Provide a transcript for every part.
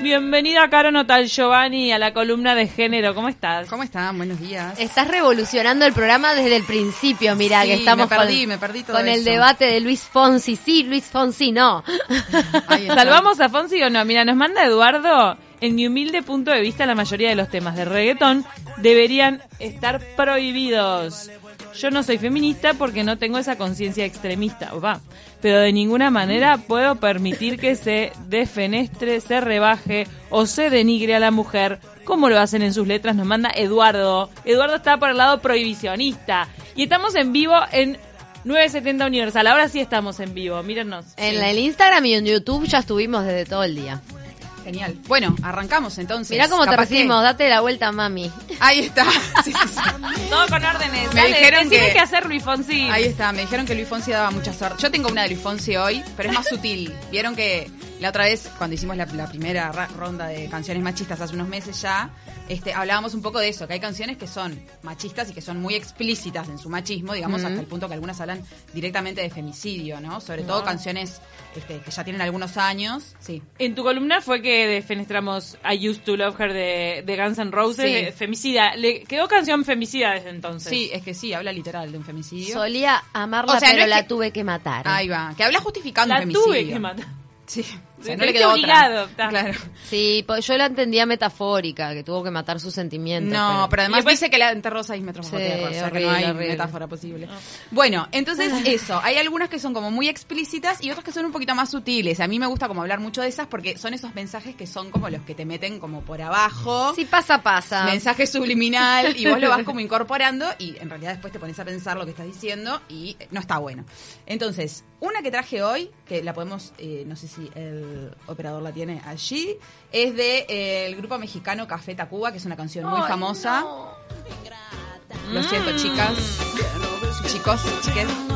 Bienvenida, Caro Notal Giovanni, a la columna de género. ¿Cómo estás? ¿Cómo están? Buenos días. Estás revolucionando el programa desde el principio, mira, Sí, que estamos me perdí, con, me perdí todo con el eso. debate de Luis Fonsi. Sí, Luis Fonsi, no. ¿Salvamos a Fonsi o no? Mira, nos manda Eduardo. En mi humilde punto de vista, la mayoría de los temas de reggaetón deberían estar prohibidos. Yo no soy feminista porque no tengo esa conciencia extremista, va. Pero de ninguna manera puedo permitir que se defenestre, se rebaje o se denigre a la mujer como lo hacen en sus letras. Nos manda Eduardo. Eduardo está por el lado prohibicionista. Y estamos en vivo en 970 Universal. Ahora sí estamos en vivo, mírennos. En el Instagram y en YouTube ya estuvimos desde todo el día. Genial. Bueno, arrancamos entonces. Mirá cómo te que- recibimos, date la vuelta, mami. Ahí está. Sí, sí, sí. Todo con órdenes. Me Dale, dijeron que- qué hacer, Luis Fonsi. Ahí está. Me dijeron que Luis Fonsi daba mucha suerte. Yo tengo una de Luis Fonsi hoy, pero es más sutil. Vieron que la otra vez, cuando hicimos la, la primera ra- ronda de canciones machistas hace unos meses ya, este, hablábamos un poco de eso, que hay canciones que son machistas y que son muy explícitas en su machismo, digamos, hasta el punto que algunas hablan directamente de femicidio, ¿no? Sobre todo canciones este, que ya tienen algunos años. Sí. En tu columna fue que defenestramos I Used to Love Her de, de Guns N' Roses, Sí. de femicida. Le quedó canción femicida desde entonces. Sí, es que sí, habla literal de un femicidio. Solía amarla, O sea, no pero la que- tuve que matar. Ahí va. Que habla justificando La un femicidio. tuve que matar. Sí. O sea, Te no le quedó obligado, otra. Claro. Sí, pues yo la entendía metafórica, que tuvo que matar sus sentimientos. No, pero además después- dice que la enterró seis metros bajo Sí, tierra, o sea que no hay horrible. metáfora posible. Bueno, entonces eso, hay algunas que son como muy explícitas y otras que son un poquito más sutiles. A mí me gusta como hablar mucho de esas porque son esos mensajes que son como los que te meten como por abajo. Si pasa, pasa. Mensaje subliminal y vos lo vas como incorporando y en realidad después te pones a pensar lo que estás diciendo y no está bueno. Entonces, una que traje hoy, que la podemos, eh, no sé si el operador la tiene allí, es de eh, el grupo mexicano Café Tacuba, que es una canción muy famosa. Lo siento, chicas, chicos, chiques.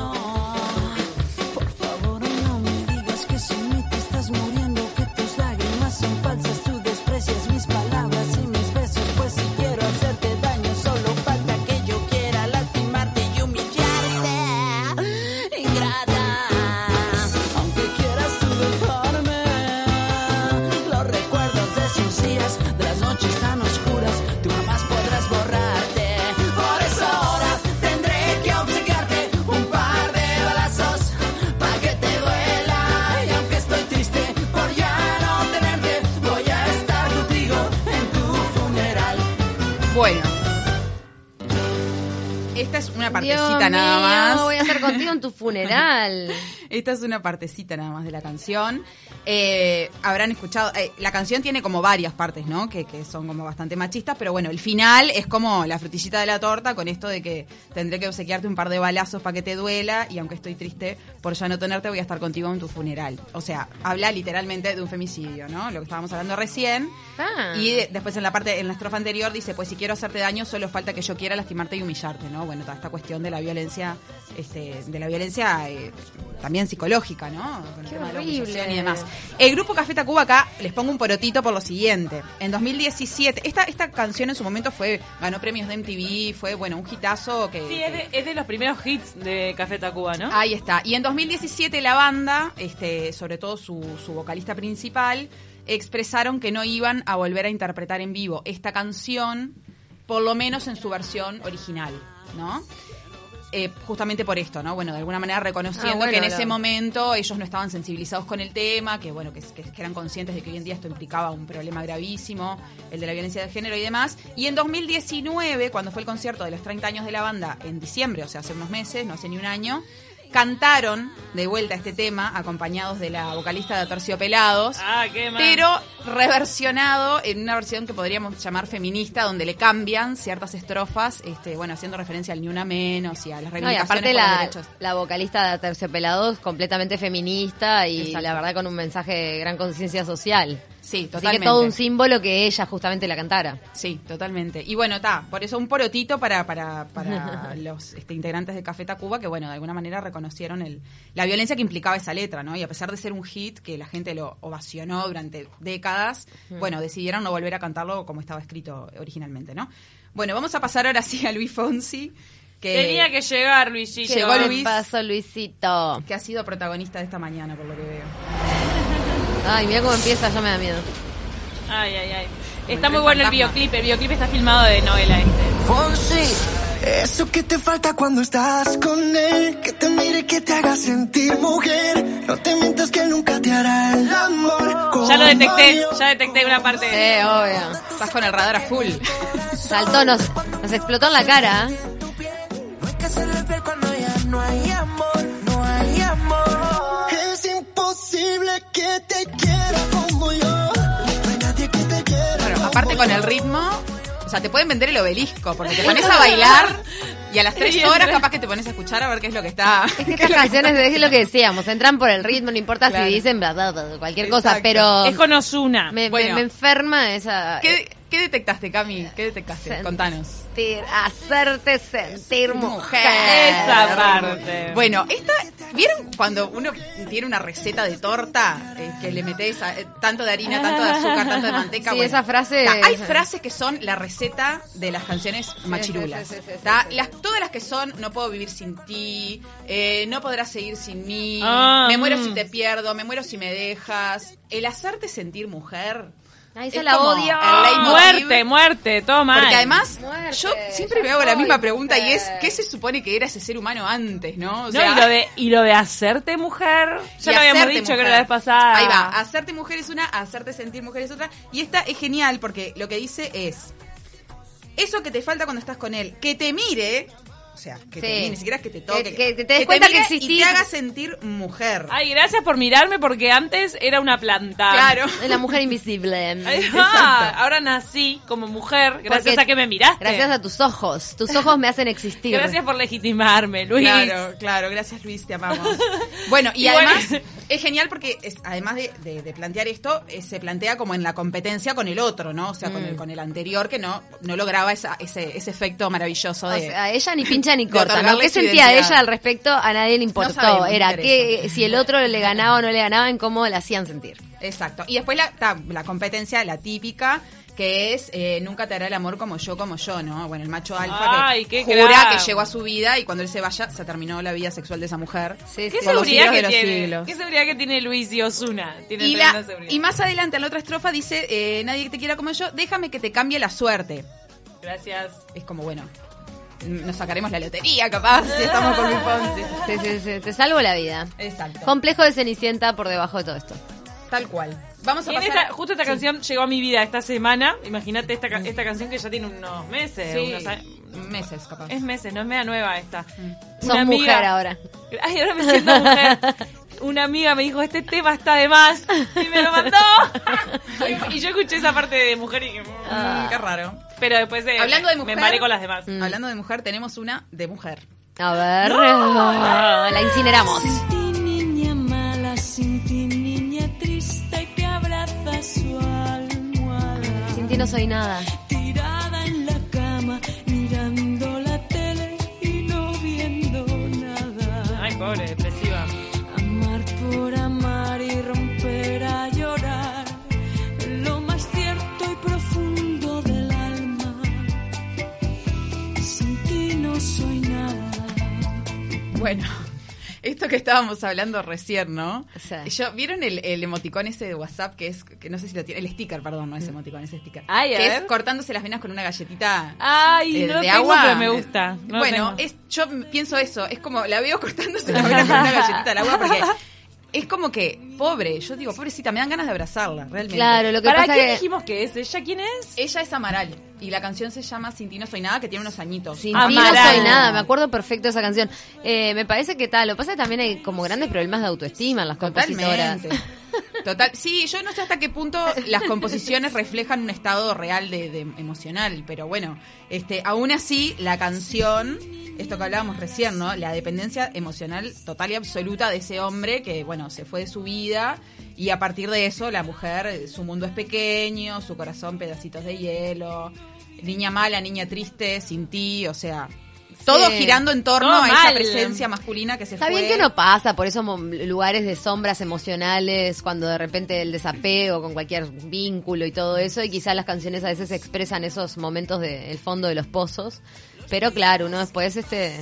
Una Dios partecita nada mío, más. voy a estar contigo en tu funeral. Esta es una partecita nada más de la canción. Eh, habrán escuchado, eh, la canción tiene como varias partes, ¿no? Que, que son como bastante machistas, pero bueno, el final es como la frutillita de la torta con esto de que tendré que obsequiarte un par de balazos para que te duela y aunque estoy triste por ya no tenerte, voy a estar contigo en tu funeral. O sea, habla literalmente de un femicidio, ¿no? Lo que estábamos hablando recién. Ah. Y de- después en la parte, en la estrofa anterior dice, pues si quiero hacerte daño, solo falta que yo quiera lastimarte y humillarte, ¿no? Bueno, toda esta cuestión de la violencia, este, de la violencia eh, también psicológica, ¿no? Con el Qué de la horrible. y demás. El grupo Café Tacuba acá les pongo un porotito por lo siguiente. En 2017, esta, esta canción en su momento fue, ganó premios de MTV, fue, bueno, un hitazo que... Sí, es de, es de los primeros hits de Café Tacuba, ¿no? Ahí está. Y en 2017 la banda, este, sobre todo su, su vocalista principal, expresaron que no iban a volver a interpretar en vivo esta canción, por lo menos en su versión original, ¿no? Eh, justamente por esto, ¿no? Bueno, de alguna manera reconociendo Ah, bueno, que en ese momento ellos no estaban sensibilizados con el tema, que bueno, que eran conscientes de que hoy en día esto implicaba un problema gravísimo, el de la violencia de género y demás. Y en 2019, cuando fue el concierto de los 30 años de la banda, en diciembre, o sea, hace unos meses, no hace ni un año, cantaron de vuelta este tema, acompañados de la vocalista de Terciopelados. Ah, qué mal. Pero reversionado en una versión que podríamos llamar feminista, donde le cambian ciertas estrofas, este, bueno, haciendo referencia al ni una menos y a las No, y reivindicaciones aparte por los la, derechos. la vocalista de Terciopelados completamente feminista y Exacto. la verdad con un mensaje de gran conciencia social. Sí, Así totalmente. que todo un símbolo que ella justamente la cantara. Sí, totalmente. Y bueno, está, por eso un porotito para, para, para los este, integrantes de Café Tacuba que, bueno, de alguna manera reconocieron el, la violencia que implicaba esa letra, ¿no? Y a pesar de ser un hit que la gente lo ovacionó durante décadas, bueno, decidieron no volver a cantarlo como estaba escrito originalmente, ¿no? Bueno, vamos a pasar ahora sí a Luis Fonsi, que, Tenía que llegar, Luisito. Llegó ¿Qué Luis. pasó, Luisito? que ha sido protagonista de esta mañana, por lo que veo. Ay, mira cómo empieza, ya me da miedo. Ay, ay, ay. Está muy bueno el videoclip. El videoclip está filmado de novela este. Fonsi, eso que te falta cuando estás con él, que te mire y que te haga sentir mujer. No te mientas que nunca te hará el amor. Ya lo detecté, ya detecté una parte. Sí, obvio. Estás con el radar a full. Saltó, nos, nos explotó en la cara. ¿eh? Bueno, aparte con el ritmo, o sea, te pueden vender el obelisco, porque te pones a bailar y a las tres horas capaz que te pones a escuchar a ver qué es lo que está. Es que estas canciones es lo que decíamos, entran por el ritmo, no importa Claro. si dicen bla, bla, bla, cualquier cosa, pero Es con Ozuna. me, me- Bueno. me enferma esa... ¿Qué, qué detectaste, Cami? ¿Qué detectaste? Contanos. Sentir- hacerte sentir mujer. Esa parte. Bueno, esta, ¿vieron cuando uno tiene una receta de torta eh, que le metes a- eh, tanto de harina, tanto de azúcar, tanto de manteca? Sí, Bueno, esa frase- ta, hay frases que son la receta de las canciones machirulas. sí, sí, sí, sí, ta. sí. Las, todas las que son no puedo vivir sin ti, eh, no podrás seguir sin mí, Ah, me muero mm. si te pierdo, me muero si me dejas. El hacerte sentir mujer. Ay, esa es la odio. leitmotiv. Muerte, muerte, todo mal. Porque además, Muerte, yo siempre me hago la misma pregunta y es. ¿qué se supone que era ese ser humano antes, no? O No, sea, y, lo de, y lo de hacerte mujer, ya lo habíamos dicho que mujer. era la vez pasada. Ahí va, hacerte mujer es una, hacerte sentir mujer es otra. Y esta es genial porque lo que dice es, eso que te falta cuando estás con él, que te mire, o sea, que Sí. ni siquiera que te toque, Que- te des cuenta que existís. Y te haga sentir mujer. Ay, gracias por mirarme porque antes era una planta. claro. La mujer invisible. Va, ahora nací como mujer gracias Porque- a que me miraste. Gracias a tus ojos. Tus ojos me hacen existir. Gracias por legitimarme, Luis. Claro, claro, gracias Luis, te amamos. Bueno, y, Y además bueno. es genial porque es- además de, de- de plantear esto, eh, se plantea como en la competencia con el otro, ¿no? O sea, Mm. con, el, con el anterior que no, no lograba esa- ese, ese efecto maravilloso O de... sea, ella ni pincha ni corta. ¿no? ¿Qué sentía identidad. ella al respecto? A nadie le importó. sabemos, Era que si el otro le ganaba o no le ganaba, en cómo la hacían sentir. Exacto. Y después la, ta, la competencia, la típica, que es eh, nunca te hará el amor como yo, como yo, ¿no? Bueno, el macho alfa Ay, que qué jura que llegó a su vida y cuando él se vaya se terminó la vida sexual de esa mujer. Sí, ¿Qué sí. Seguridad que de los tiene? siglos. ¿Qué seguridad que tiene Luis y Osuna? Tienen Y, la, seguridad. y más adelante en la otra estrofa dice, eh, nadie te quiera como yo, déjame que te cambie la suerte. Gracias. Es como, bueno, nos sacaremos la lotería capaz si estamos con Luis Fonsi. Sí, sí, sí, Te salvo la vida. Exacto. Complejo de Cenicienta por debajo de todo esto. Tal cual. Vamos a pasar... esta- justo esta canción llegó a mi vida esta semana. Imagínate esta, ca- esta canción que ya tiene unos meses. Sí, unos años. meses capaz. Es meses, no es media nueva esta. Sos Una amiga- mujer ahora. Ay, ahora me siento mujer. Una amiga me dijo, este tema está de más. Y me lo mandó. y yo escuché esa parte de mujer y dije, "Mm". Mm, qué raro. Pero después de, Hablando de me mujer- embalé con las demás. Mm. Hablando de mujer, tenemos una de mujer. A ver. La incineramos. Ti no soy nada. Tirada en la cama, mirando la tele y no viendo nada. Ay, pobre, depresiva. Amar por amar y romper a llorar. Lo más cierto y profundo del alma. Sin ti no soy nada. Bueno, esto que estábamos hablando recién, ¿no? Sí. Yo, ¿Vieron el, el emoticón ese de WhatsApp que es, que no sé si lo tiene, el sticker, perdón, no es emoticón, es sticker. Ay, que ver. es cortándose las venas con una galletita Ay, eh, no lo de tengo, agua. pero me gusta. No bueno, es, yo pienso eso, es como, la veo cortándose las venas con una galletita de agua porque es como que, pobre, yo digo, pobrecita, me dan ganas de abrazarla, realmente. Claro, lo que ¿Para pasa quién que. dijimos que es? ¿Ella quién es? Ella es Amaral y la canción se llama Sin ti no soy nada, que tiene unos añitos. Sin ti no soy nada, me acuerdo perfecto de esa canción. Eh, me parece que tal, lo que pasa es que también hay como grandes problemas de autoestima en las compositoras. Totalmente. Total, sí, yo no sé hasta qué punto las composiciones reflejan un estado real de, de emocional, pero bueno, este, aún así la canción, esto que hablábamos recién, ¿no? La dependencia emocional total y absoluta de ese hombre que, bueno, se fue de su vida y a partir de eso la mujer, su mundo es pequeño, su corazón pedacitos de hielo, niña mala, niña triste, sin ti, o sea, todo Sí. girando en torno Todo a esa presencia masculina que se Está fue. bien que uno pasa por esos lugares de sombras emocionales, cuando de repente el desapego con cualquier vínculo y todo eso, y quizás las canciones a veces expresan esos momentos del fondo de los pozos. Pero claro, uno después este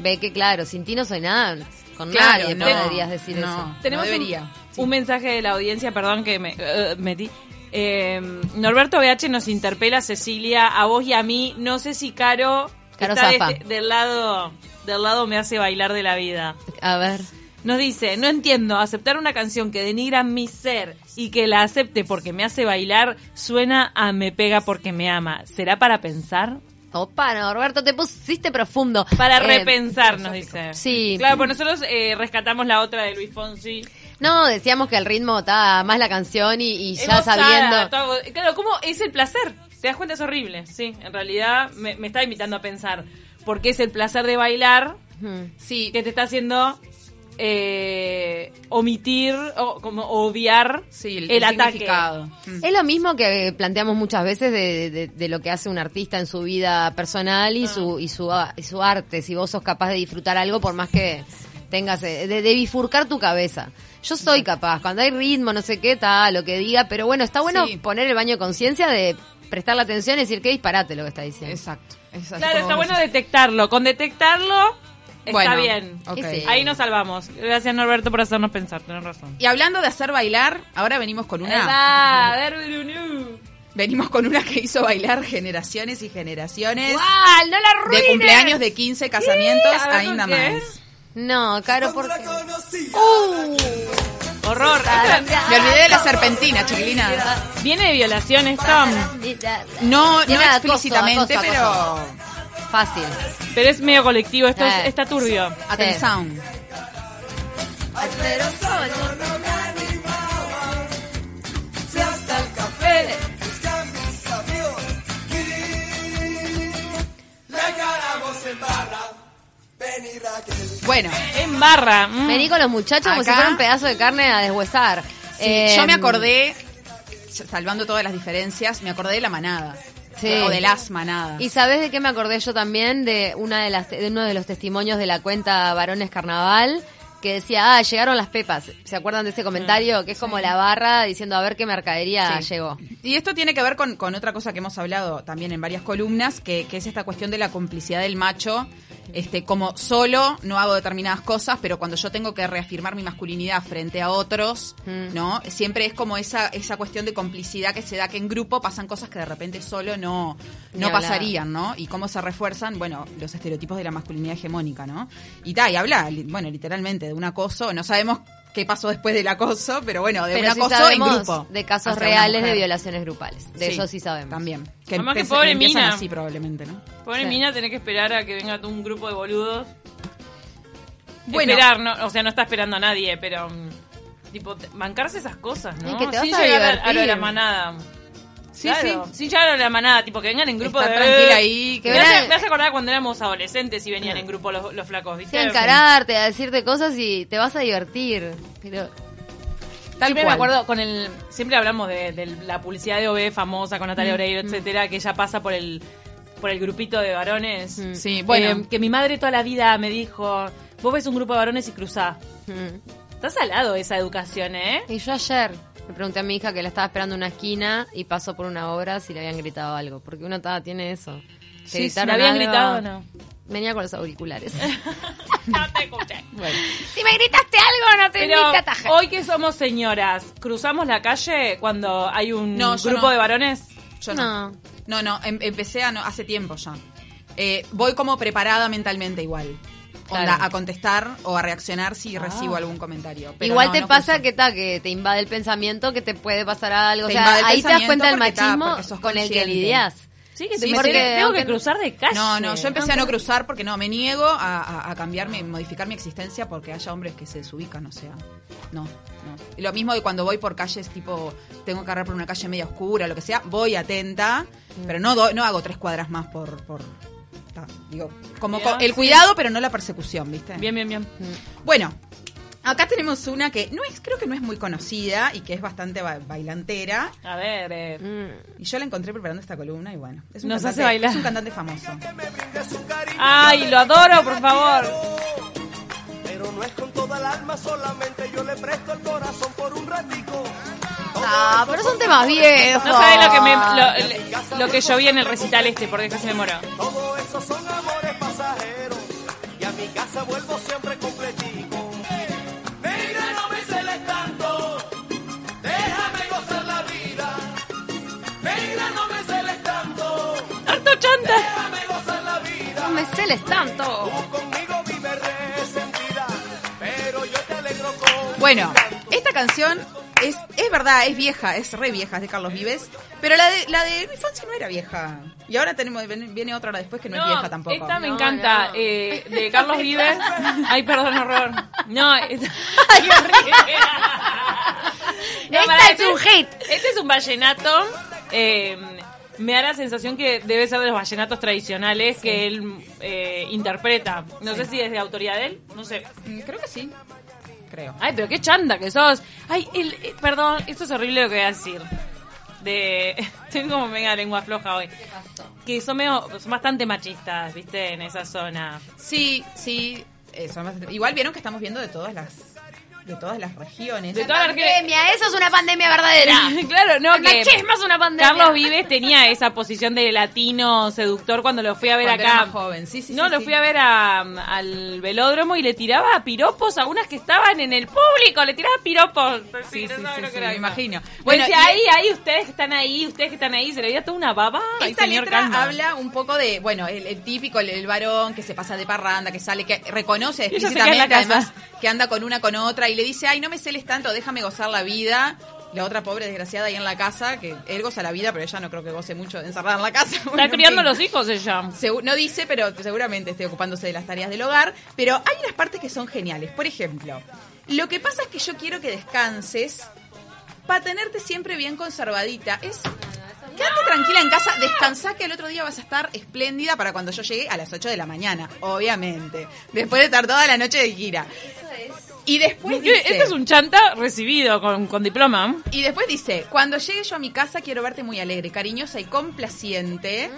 ve que, claro, sin ti no soy nada. Con Claro, nadie no, podrías decir no. eso. Tenemos un- debería, sí. un, mensaje de la audiencia, perdón que me eh, metí. Eh, Norberto BH nos interpela, Cecilia, a vos y a mí. No sé si Caro, Caro está de este- del lado del lado me hace bailar de la vida. A ver. Nos dice, no entiendo, aceptar una canción que denigra mi ser y que la acepte porque me hace bailar suena a me pega porque me ama. ¿Será para pensar? Opa, Norberto, te pusiste profundo. Para Eh, repensar, nos dice. sí. Claro, pues nosotros eh, rescatamos la otra de Luis Fonsi. No, decíamos que el ritmo estaba más la canción y, y ya sabiendo. todo- Claro, ¿cómo es el placer? ¿Te das cuenta? Es horrible. Sí, en realidad me, me está invitando a pensar. Porque es el placer de bailar. Sí, que te está haciendo eh, omitir o como obviar sí, el, el, el ataque. Es lo mismo que planteamos muchas veces de, de- de lo que hace un artista en su vida personal y su y su, y su arte. Si vos sos capaz de disfrutar algo, por más que tengas eh, de, de bifurcar tu cabeza. Yo soy capaz, cuando hay ritmo, no sé qué, tal, lo que diga, pero bueno, está bueno Sí. poner el baño de conciencia de prestar la atención y decir qué disparate lo que está diciendo. Exacto. exacto, Claro, está bueno decís. detectarlo. Con detectarlo está Bueno, bien. ok. Sí. Ahí nos salvamos. Gracias Norberto por hacernos pensar, tenés razón. Y hablando de hacer bailar, ahora venimos con una. A ver. Venimos con una que hizo bailar generaciones y generaciones. ¡Guau! ¡No la De cumpleaños de 15 casamientos, A ver, ainda ¿por qué? más. No, Caro, porque... Horror. Me olvidé de la serpentina, chiquilina. Viene de violación esto, No, no acoso, explícitamente, acoso, pero. Fácil. pero es medio colectivo. Esto es- Eh. está turbio. Atención. Bueno, En barra. mm. Vení con los muchachos como si Acá- fuera un pedazo de carne a deshuesar. sí, Eh, yo me acordé, salvando todas las diferencias, me acordé de la manada. Sí. O de las manadas. ¿Y sabes de qué me acordé yo también? De una de las de uno de los testimonios de la cuenta Varones Carnaval que decía, ah, llegaron las pepas. ¿Se acuerdan de ese comentario? Que es como la barra diciendo a ver qué mercadería Sí. llegó. Y esto tiene que ver con, con otra cosa que hemos hablado también en varias columnas, que, que es esta cuestión de la complicidad del macho. Este, como solo no hago determinadas cosas, pero cuando yo tengo que reafirmar mi masculinidad frente a otros, Mm. ¿no? Siempre es como esa, esa cuestión de complicidad que se da que en grupo pasan cosas que de repente solo no, no pasarían, ¿no? Y cómo se refuerzan, bueno, los estereotipos de la masculinidad hegemónica, ¿no? Y ta, y habla, bueno, literalmente de un acoso, no sabemos qué pasó después del acoso, pero bueno, de Pero un sí acoso en grupo. de casos reales de violaciones grupales. De Sí, eso sí sabemos. También. Que, Además que pobre empiezan mina. así probablemente, ¿no? Pobre Sí. mina, tenés que esperar a que venga un grupo de boludos. Bueno. Esperar, no, o sea, no está esperando a nadie, pero. mm, Tipo, bancarse esas cosas, ¿no? Y que te vas Sin a llegar a, divertir. a lo de la manada. Sí, Claro, sí. Sin llegar a lo de la manada, tipo, que vengan en grupo de. tranquila ahí. Me Que hace, me hace acordar cuando éramos adolescentes y venían en grupo los, los flacos, ¿viste? Sí, a encararte, a decirte cosas y te vas a divertir. Pero Tal siempre cual. me acuerdo con el siempre hablamos de, de la publicidad de OB famosa con Mm, Natalia Oreiro, etcétera, que ella pasa por el por el grupito de varones. Mm. Sí, bueno. Eh, que mi madre toda la vida me dijo, vos ves un grupo de varones y cruzá. mm. Estás al lado de esa educación, ¿eh? Y yo ayer le pregunté a mi hija que la estaba esperando en una esquina y pasó por una obra si le habían gritado algo. Porque uno tiene eso. ¿Te Sí, gritaron ¿le habían algo? gritado o no? Venía con los auriculares. no te escuché. si me gritaste algo, no te Pero grité ataja. hoy que somos señoras, ¿cruzamos la calle cuando hay un No, grupo no. de varones? Yo no. No. No, no, em- empecé a no, hace tiempo ya. Eh, voy como preparada mentalmente igual. Onda, Claro. a contestar o a reaccionar si recibo algún comentario. Pero Igual no, te no pasa que ta, que te invade el pensamiento, que te puede pasar algo. Te o sea, invade el ahí te das cuenta del ta, machismo sos con el que lidias. Sí, que Sí, porque tengo aunque- que cruzar de calle. No, no, yo empecé a no cruzar porque no, me niego a, a, modificar mi existencia porque haya hombres que se desubican, o sea, no, no. Y lo mismo de cuando voy por calles tipo, tengo que agarrar por una calle media oscura, lo que sea, voy atenta, pero no, do- no hago tres cuadras más por... por ta, digo, como Bien, el sí. cuidado, pero no la persecución, ¿viste? Bien, bien, bien. Bueno, acá tenemos una que no es, creo que no es muy conocida y que es bastante ba- bailantera. A ver, eh, Mm. Y yo la encontré preparando esta columna y bueno, es un, Nos cantante, hace bailar. es un cantante famoso. Ay, lo adoro, por favor. Pero no es con toda el alma, solamente yo le presto el corazón por un ratico. Ah, pero son temas viejos. No sabes lo que, me, lo, que yo vi en el recital este, porque casi me muero. A no me celes tanto. No me celes tanto. Bueno, esta canción es, verdad, es vieja, es re vieja, es de Carlos Vives. Pero la de, la de Luis Fonsi no era vieja. Y ahora tenemos viene viene otra hora después que no, es vieja tampoco. Esta me No, encanta, no. eh, de Carlos Vives. Ay, perdón, horror. No, esta- Ay, es este un hit. Este es un vallenato. eh, me da la sensación que debe ser de los vallenatos tradicionales que él eh, interpreta. No sé si es de autoría de él, no sé. Mm, Creo que sí. Creo. Ay, pero qué chanda que sos. Ay, el, eh, perdón, esto es horrible lo que voy a decir. De, tengo como mega lengua floja hoy. Que son, medio, son bastante machistas, viste, en esa zona. Sí, sí. eh, son bastante- Igual vieron que estamos viendo de todas las de todas las regiones. De todas las que- Pandemia, eso es una pandemia verdadera. claro, no, que machismo es una pandemia. Carlos Vives tenía esa posición de latino seductor cuando lo fui a ver Cuando acá. era más joven, sí, sí, no, sí, lo sí. fui a ver a- al velódromo y le tiraba piropos a unas que estaban en el público. Le tiraba piropos. Sí, no sí, sí, lo sí, que era me imagino. Bueno, y- ahí, ahí, ustedes que están ahí, ustedes que están ahí, se le veía toda una baba. Ay, Esta señor, letra calma. habla un poco de, bueno, el, el típico, el, el varón que se pasa de parranda, que sale, que reconoce la explícitamente, casa. además, que anda con una con otra y le dice, ay, no me celes tanto, déjame gozar la vida. La otra pobre desgraciada ahí en la casa, que él goza la vida, pero ella no creo que goce mucho de encerrada en la casa. Está Bueno, criando los hijos ella. Segu- no dice, pero seguramente esté ocupándose de las tareas del hogar. Pero hay unas partes que son geniales. Por ejemplo, lo que pasa es que yo quiero que descanses para tenerte siempre bien conservadita. Es. Quédate tranquila en casa, descansá que el otro día vas a estar espléndida para cuando yo llegue a las 8 de la mañana, obviamente. Después de estar toda la noche de gira. Y después dice, Este es un chanta recibido con, con diploma. y después dice, cuando llegue yo a mi casa quiero verte muy alegre, cariñosa y complaciente,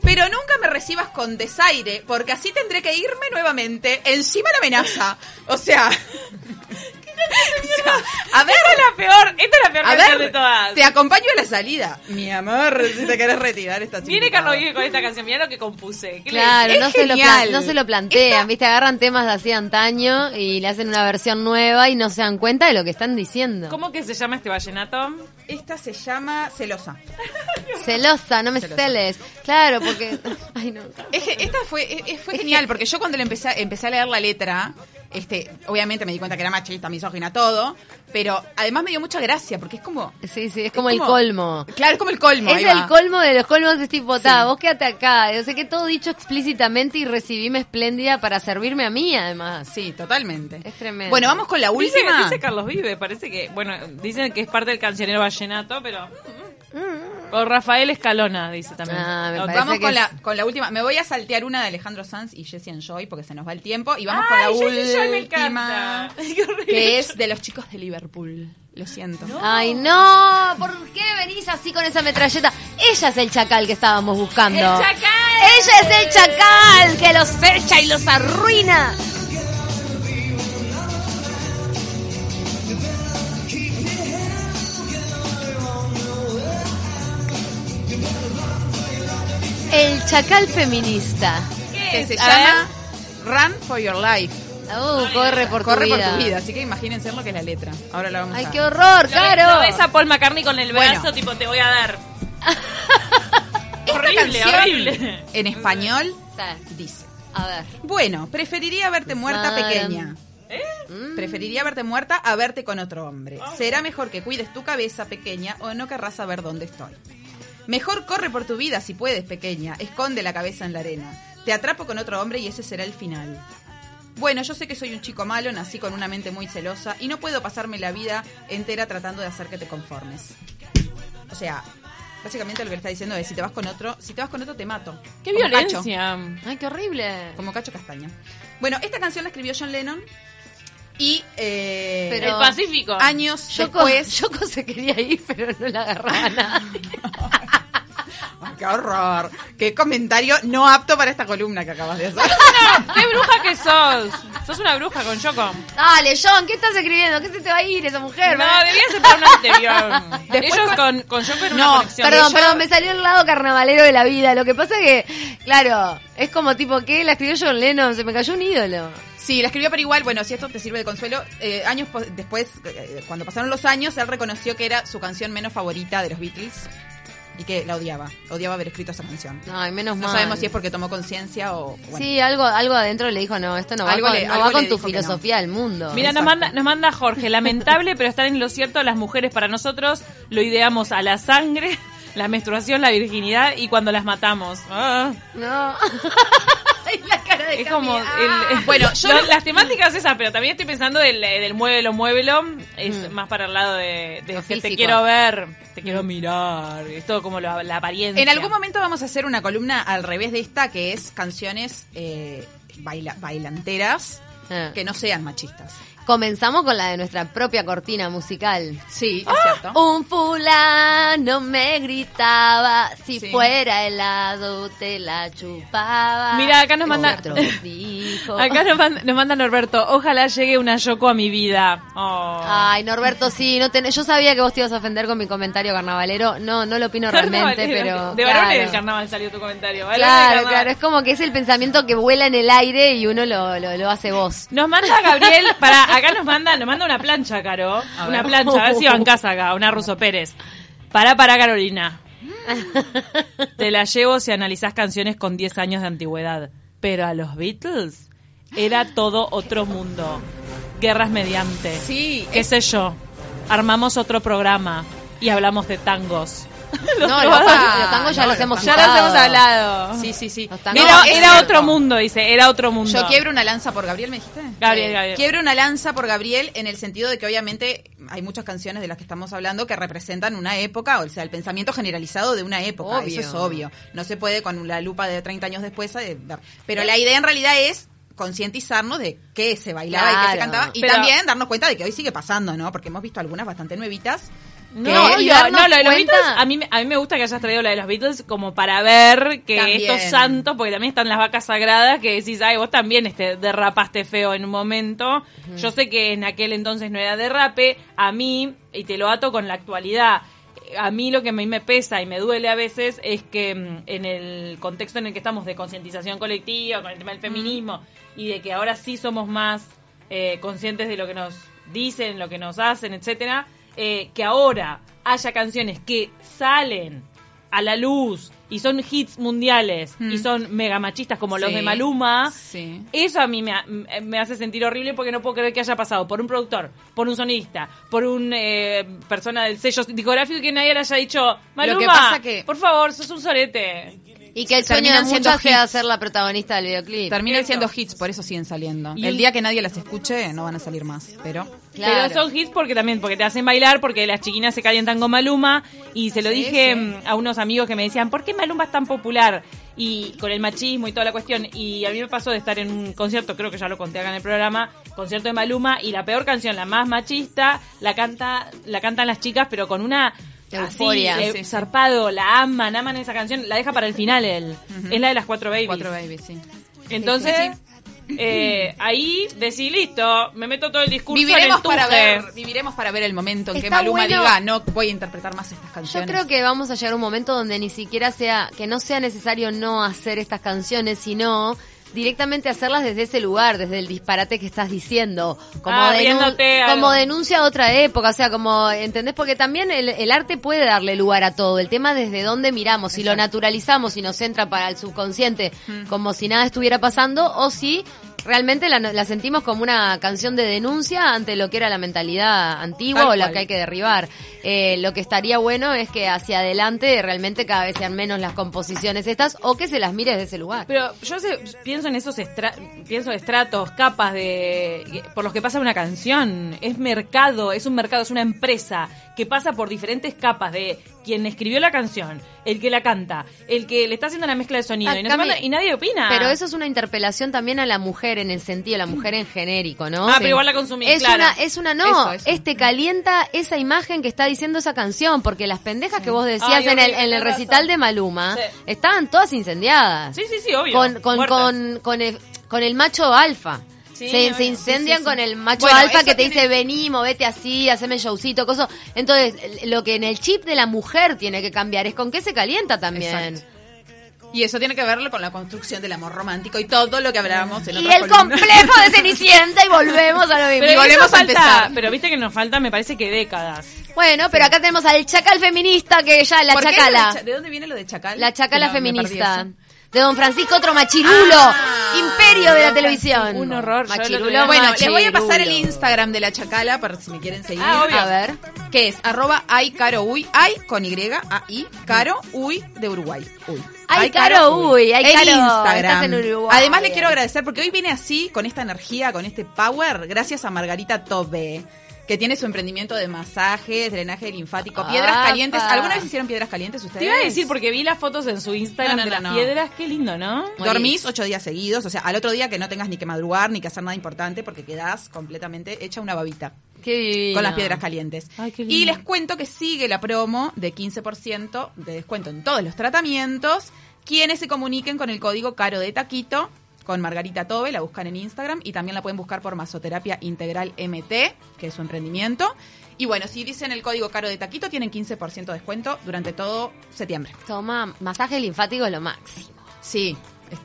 pero nunca me recibas con desaire, porque así tendré que irme nuevamente. Encima la amenaza. O sea... a ver, Esta es la peor, esta es la peor a canción de todas. te acompaño a la salida. Mi amor, si te querés retirar esta Viene Carlos Vives con esta canción, mira lo que compuse. ¿Qué le Claro, no se, lo genial. plan- no se lo plantean, ¿viste? Agarran temas de así antaño y le hacen una versión nueva y no se dan cuenta de lo que están diciendo. ¿Cómo que se llama este vallenato? Esta se llama Celosa. Celosa, no me Celosa. celes. Claro, porque... Ay, no. Es que esta fue, es- es- fue genial, porque yo cuando le empecé, empecé a leer la letra, este, obviamente me di cuenta que era machista, misógina, todo, pero además me dio mucha gracia, porque es como... Sí, sí, es como el colmo. Claro, es como el colmo. Es el colmo de los colmos, es tipo, ta, vos quédate acá. Yo sé que todo dicho explícitamente y recibíme espléndida para servirme a mí, además. Sí, totalmente. Es tremendo. Bueno, vamos con la Dice, última. dice Carlos Vive, parece que, bueno, dicen que es parte del cancionero vallenato, pero... O Rafael Escalona, dice también. Ah, Vamos que con es- la, con la última. Me voy a saltear una de Alejandro Sanz y Jesse Joy porque se nos va el tiempo. Y vamos Ay, con la Jessie Joy me última. Que es de los chicos de Liverpool. Lo siento. Ay, no, ¿por qué venís así con esa metralleta? Ella es el chacal que estábamos buscando. ¡El chacal! Ella es el chacal que los fecha y los arruina. El chacal feminista. Que se A llama Run for Your Life. Uh, corre por tu Corre vida. por tu vida. Así que imagínense lo que es la letra. Ahora la vamos Ay, a qué horror, Lo claro. ves a Paul McCartney con el Bueno. brazo, tipo, te voy a dar. Horrible, canción, horrible. En español dice. A ver. Bueno, preferiría verte muerta pequeña. ¿Eh? Mm. Preferiría verte muerta a verte con otro hombre. Será mejor que cuides tu cabeza pequeña o no querrás saber dónde estoy. Mejor corre por tu vida si puedes, pequeña. Esconde la cabeza en la arena. Te atrapo con otro hombre y ese será el final. Bueno, yo sé que soy un chico malo, nací con una mente muy celosa y no puedo pasarme la vida entera tratando de hacer que te conformes. O sea, básicamente lo que le está diciendo es si te vas con otro, si te vas con otro te mato. ¡Qué Como Cacho. violencia! Ay, qué horrible. como Cacho Castaña. Bueno, esta canción la escribió John Lennon y eh, Pero- El Pacífico. años Yoko, después. Yoko se quería ir, pero no la agarraba nada. ¡Qué horror! ¡Qué comentario no apto para esta columna que acabas de hacer! ¡Qué bruja que sos! Sos una bruja con Yoko. Dale, John, ¿qué estás escribiendo? ¿Qué se te va a ir esa mujer? No, debía ser para una anterior. Después Ellos con- con, Yoko era No, una conexión. Perdón, yo- perdón, me salió el lado carnavalero de la vida. Lo que pasa es que, claro, es como tipo, ¿qué? La escribió John Lennon, se me cayó un ídolo. Sí, la escribió, pero igual, bueno, si esto te sirve de consuelo, eh, años po- después, eh, cuando pasaron los años, él reconoció que era su canción menos favorita de los Beatles. Y que la odiaba. Odiaba haber escrito esa canción. Ay, menos No mal. sabemos si es porque tomó conciencia o... bueno. Sí, algo, algo adentro le dijo, no, esto no va Algo con, le- no algo va con tu no. filosofía del mundo. Mira, nos manda, nos manda Jorge, lamentable, pero están en lo cierto las mujeres para nosotros lo ideamos a la sangre, la menstruación, la virginidad y cuando las matamos. Ah. No. De Es como. Ah. el- Bueno, yo lo- no- las temáticas esas, pero también estoy pensando del, del muévelo, muévelo, es más para el lado de, de Lo que te quiero ver, te quiero mirar, es todo como la, la apariencia. En algún momento vamos a hacer una columna al revés de esta, que es canciones eh, baila- bailanteras Ah. que no sean machistas. Comenzamos con la de nuestra propia cortina musical. Sí, Ah, es cierto. Un fulano me gritaba, si Sí. fuera helado te la chupaba. Mira, acá nos manda- Otro dijo. Acá nos manda, nos manda Norberto, ojalá llegue una Yoko a mi vida. Oh. Ay, Norberto, sí, no tenés- yo sabía que vos te ibas a ofender con mi comentario carnavalero. No, no lo opino realmente, pero. De varones claro. del carnaval salió tu comentario. varones del Claro, carnaval. claro, es como que es el pensamiento que vuela en el aire y uno lo, lo, lo hace vos. Nos manda Gabriel, para acá nos manda, nos manda una plancha, Caro. Una plancha, a ver si casa acá, una Russo Pérez. Para, para, Carolina. Te la llevo si analizás canciones con 10 años de antigüedad. Pero a los Beatles era todo otro mundo. Guerras mediante. Sí, ¿Qué sé yo? Armamos otro programa y hablamos de tangos. No, Los los, tangos- los tangos ya no, los los hemos Ya los hemos hablado. Sí, sí, sí. Era, otro mundo, dice, era otro mundo. Yo quiebro una lanza por Gabriel, ¿me dijiste? Gabriel, Sí. Gabriel. Quiebro una lanza por Gabriel en el sentido de que obviamente hay muchas canciones de las que estamos hablando que representan una época, o sea, el pensamiento generalizado de una época. Obvio. Eso es obvio. No se puede con la lupa de 30 años después eh. Pero la idea en realidad es concientizarnos de qué se bailaba y qué se cantaba y también darnos cuenta de que hoy sigue pasando, ¿no? Porque hemos visto algunas bastante nuevitas. No, no, lo de los Beatles, a mí, me- a mí me gusta que hayas traído la de los Beatles como para ver que También. estos santos, porque también están las vacas sagradas, que decís, ay, vos también este, derrapaste feo en un momento. Yo sé que en aquel entonces no era derrape, a mí, y te lo ato con la actualidad, a mí lo que a mí me pesa y me duele a veces es que mm, en el contexto en el que estamos de concientización colectiva, con el tema del feminismo, y de que ahora sí somos más eh, conscientes de lo que nos dicen, lo que nos hacen, etcétera, eh, que ahora haya canciones que salen a la luz y son hits mundiales y son mega machistas como los de Maluma, Sí. eso a mí me, me hace sentir horrible porque no puedo creer que haya pasado por un productor, por un sonista, por un eh, persona del sello discográfico y que nadie le haya dicho, Maluma, pasa que- por favor, sos un sorete. Y que el sueño de muchas sea hits. ser la protagonista del videoclip. Terminan Eso. siendo hits, por eso siguen saliendo. Y el día que nadie las escuche no van a salir más, pero Claro. Pero son hits porque también, porque te hacen bailar, porque las chiquinas se calientan con Maluma. Y se lo Sí, dije sí. a unos amigos que me decían, ¿por qué Maluma es tan popular? Y con el machismo y toda la cuestión. Y a mí me pasó de estar en un concierto, creo que ya lo conté acá en el programa, concierto de Maluma, y la peor canción, la más machista, la canta, la cantan las chicas, pero con una Euforia. así, eh, Sí, sí. zarpado, la aman, aman esa canción, la deja para el final él. Es la de las cuatro babies. Cuatro Babies, sí. Entonces, eh, ahí decí, listo, me meto todo el discurso Viviremos en el para ver, viviremos para ver el momento en que Maluma bueno. diga, no voy a interpretar más estas Yo canciones. creo que vamos a llegar a un momento donde ni siquiera sea, que no sea necesario no hacer estas canciones, sino directamente hacerlas desde ese lugar, desde el disparate que estás diciendo, como, Ah, denun- como denuncia a otra época, o sea, como, ¿entendés? Porque también el, el arte puede darle lugar a todo, el tema desde dónde miramos, si lo naturalizamos y nos entra para el subconsciente como si nada estuviera pasando, o si realmente la, la sentimos como una canción de denuncia ante lo que era la mentalidad antigua Tal o la cual. que hay que derribar. Eh, lo que estaría bueno es que hacia adelante realmente cada vez sean menos las composiciones estas o que se las mire desde ese lugar. Pero yo pienso en esos estra- pienso estratos, capas de por los que pasa una canción. Es mercado, es un mercado, es una empresa que pasa por diferentes capas de quien escribió la canción, el que la canta, el que le está haciendo la mezcla de sonido Ah, y, no se Cami, manda- y nadie opina. Pero eso es una interpelación también a la mujer en el sentido, la mujer en genérico, ¿no? Ah, pero igual la consumís, Es claro. una, es una no, Eso, eso. este calienta esa imagen que está diciendo esa canción, porque las pendejas que vos decías Ay, en el, en el recital razón. de Maluma, Sí. estaban todas incendiadas. Sí, sí, sí, obvio. Con, con, con, con, el, con el macho alfa. Sí, se, incendian Sí, sí, sí. con el macho Bueno, alfa que te tiene- dice vení, movete así, haceme showcito, coso. Entonces, lo que en el chip de la mujer tiene que cambiar es con qué se calienta también. Exacto. Y eso tiene que ver con la construcción del amor romántico y todo lo que hablábamos en Y el columnas. complejo de Cenicienta y volvemos a lo mismo. Pero Y volvemos a falta, empezar. pero viste que nos falta, me parece que décadas. Bueno, pero acá tenemos al chacal feminista que ya, la ¿Por qué lo chacala. de cha- ¿De dónde viene lo de chacal? La chacala No, me perdí feminista. De don Francisco otro machirulo. Ah, imperio de la televisión. Un horror, yo Machirulo, Bueno, les voy a pasar el machirulo. Instagram de la chacala para si me quieren seguir. Ah, obvio. A ver. Que es arroba ay caro uy, ay con Y, a i, caro uy de Uruguay. Uy. Ay, Caro Uy, ay, en Caro, Instagram. estás en Uruguay. Además le quiero agradecer porque hoy viene así, con esta energía, con este power, gracias a Margarita Tobe. Que tiene su emprendimiento de masajes, drenaje linfático, piedras Apa. calientes. ¿Alguna vez hicieron piedras calientes ustedes? Te iba a decir, porque vi las fotos en su Instagram No, no, de no, las piedras, qué lindo, ¿no? Dormís ocho días seguidos, o sea, al otro día que no tengas ni que madrugar ni que hacer nada importante porque quedás completamente hecha una babita. Qué con las piedras calientes. Ay, qué lindo. y les cuento que sigue la promo de 15% de descuento en todos los tratamientos. Quienes se comuniquen con el código Caro de Taquito, con Margarita Tobe, la buscan en Instagram y también la pueden buscar por Masoterapia Integral MT, que es su emprendimiento. Y bueno, si dicen el código Caro de Taquito, tienen 15% de descuento durante todo septiembre. Toma, masaje linfático lo máximo. Sí,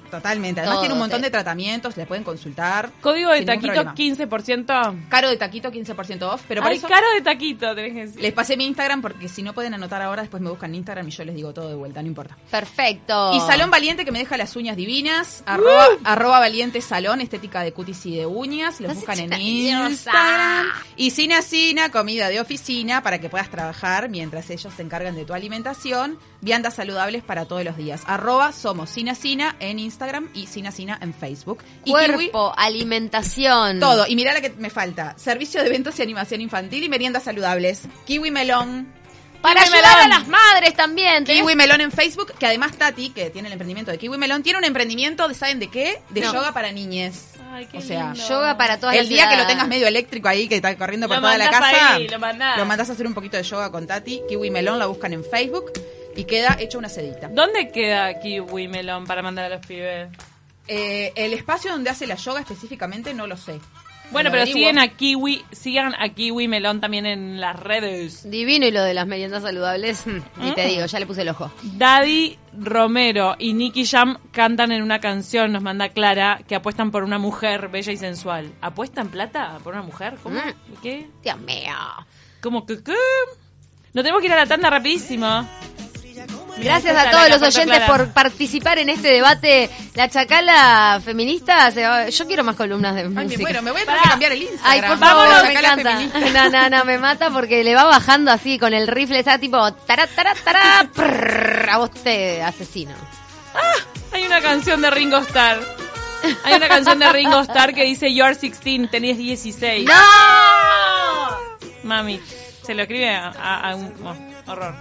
totalmente. Además Todo, tiene un montón de tratamientos, le pueden consultar. Código de taquito problema. 15%. Caro de Taquito, 15% off. Pero para Ay, eso caro de taquito, tenés que decir. les pasé mi Instagram porque si no pueden anotar ahora, después me buscan en Instagram y yo les digo todo de vuelta, no importa. Perfecto. Y Salón Valiente que me deja las uñas divinas, arroba, arroba Valiente Salón, estética de cutis y de uñas, los buscan en. Instagram. Y Cina Cina, comida de oficina para que puedas trabajar mientras ellos se encargan de tu alimentación, viandas saludables para todos los días. Arroba somos Cina Cina en Instagram y Cina Cina en Facebook. Y Kiwi, Cuerpo, alimentación. todo. Y mirá la que me falta. Servicio de eventos y animación infantil y meriendas saludables. Kiwi Melón. Para Kiwi ayudar a las madres también. tenés- Kiwi Melón en Facebook, que además Tati, que tiene el emprendimiento de Kiwi Melón, tiene un emprendimiento de, ¿saben de qué? De No. yoga para niñes. Ay, qué o sea, lindo. Yoga para todas el las día que lo tengas medio eléctrico ahí, que está corriendo por Lo toda la casa, ahí, lo mandás. mandás a hacer un poquito de yoga con Tati. Kiwi Melón la buscan en Facebook y queda hecho una sedita. ¿Dónde queda Kiwi Melón para mandar a los pibes? Eh, el espacio donde hace la yoga específicamente no lo sé. Bueno, pero siguen a Kiwi, sigan a Kiwi Melón también en las redes. Divino y lo de las meriendas saludables, ni te Mm. digo, ya le puse el ojo. Daddy Romero y Nicky Jam cantan en una canción, nos manda Clara, que apuestan por una mujer bella y sensual. ¿Apuestan plata por una mujer? ¿Cómo? Mm. ¿Qué? Dios mío. ¿Cómo que qué? No tenemos que ir a la tanda rapidísimo. Gracias a todos los oyentes por participar en este debate. La chacala feminista, se va- yo quiero más columnas de Ay, música. me muero, me voy a tener Pará. que cambiar el Instagram. Ay, por Vámonos, favor, me Chacala encanta. feminista. No, no, no, me mata porque le va bajando así con el rifle, está tipo tará, tará, tará, prrr, a vos te asesino. Hay una canción de Ringo Starr. Hay una canción de Ringo Starr que dice You're 16, tenés 16. ¡No! Mami, se lo escribe a, a- a un oh, horror.